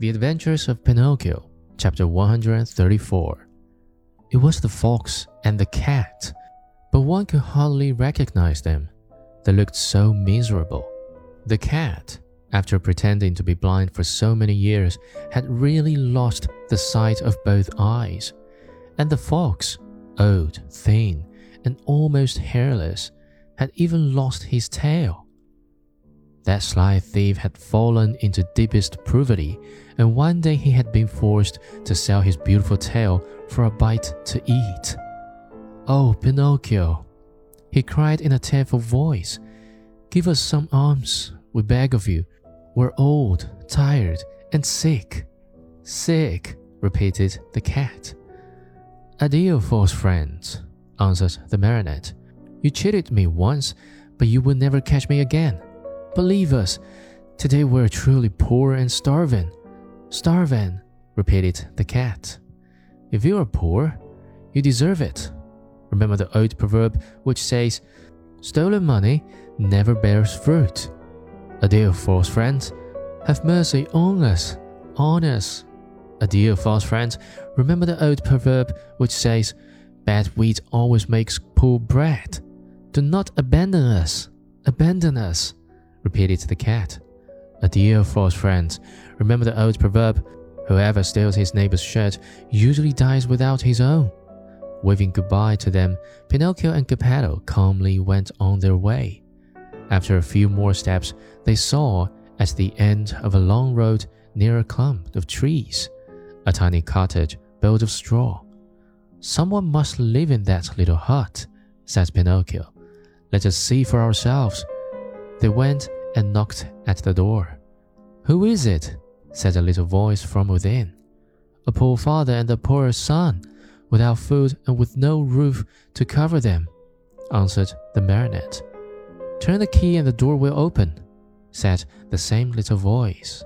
The Adventures of Pinocchio, chapter 134. It was the fox and the cat, but one could hardly recognize them. They looked so miserable. The cat, after pretending to be blind for so many years, had really lost the sight of both eyes. And the fox, old, thin, and almost hairless, had even lost his tail. That sly thief had fallen into deepest poverty, and one day he had been forced to sell his beautiful tail for a bite to eat. Oh, Pinocchio, he cried in a tearful voice, give us some alms, we beg of you. We're old, tired, and sick. Sick, repeated the cat. Addio, false friend, answered the marionette. You cheated me once, but you will never catch me again. Believe us, today we're truly poor and starving. Starving, repeated the cat. If you are poor, you deserve it. Remember the old proverb which says, Stolen money never bears fruit. Addio, false friends. Have mercy on us, on us. Addio, false friends. Remember the old proverb which says, Bad wheat always makes poor bread. Do not abandon us, abandon us repeated to the cat. A Addio, false friends. Remember the old proverb whoever steals his neighbor's shirt usually dies without his own. Waving goodbye to them, Pinocchio and Geppetto calmly went on their way. After a few more steps, they saw, at the end of a long road near a clump of trees, a tiny cottage built of straw. Someone must live in that little hut, said Pinocchio. Let us see for ourselves. They went and knocked at the door. Who is it? said a little voice from within. A poor father and a poor son, without food and with no roof to cover them, answered the marionette. Turn the key and the door will open, said the same little voice.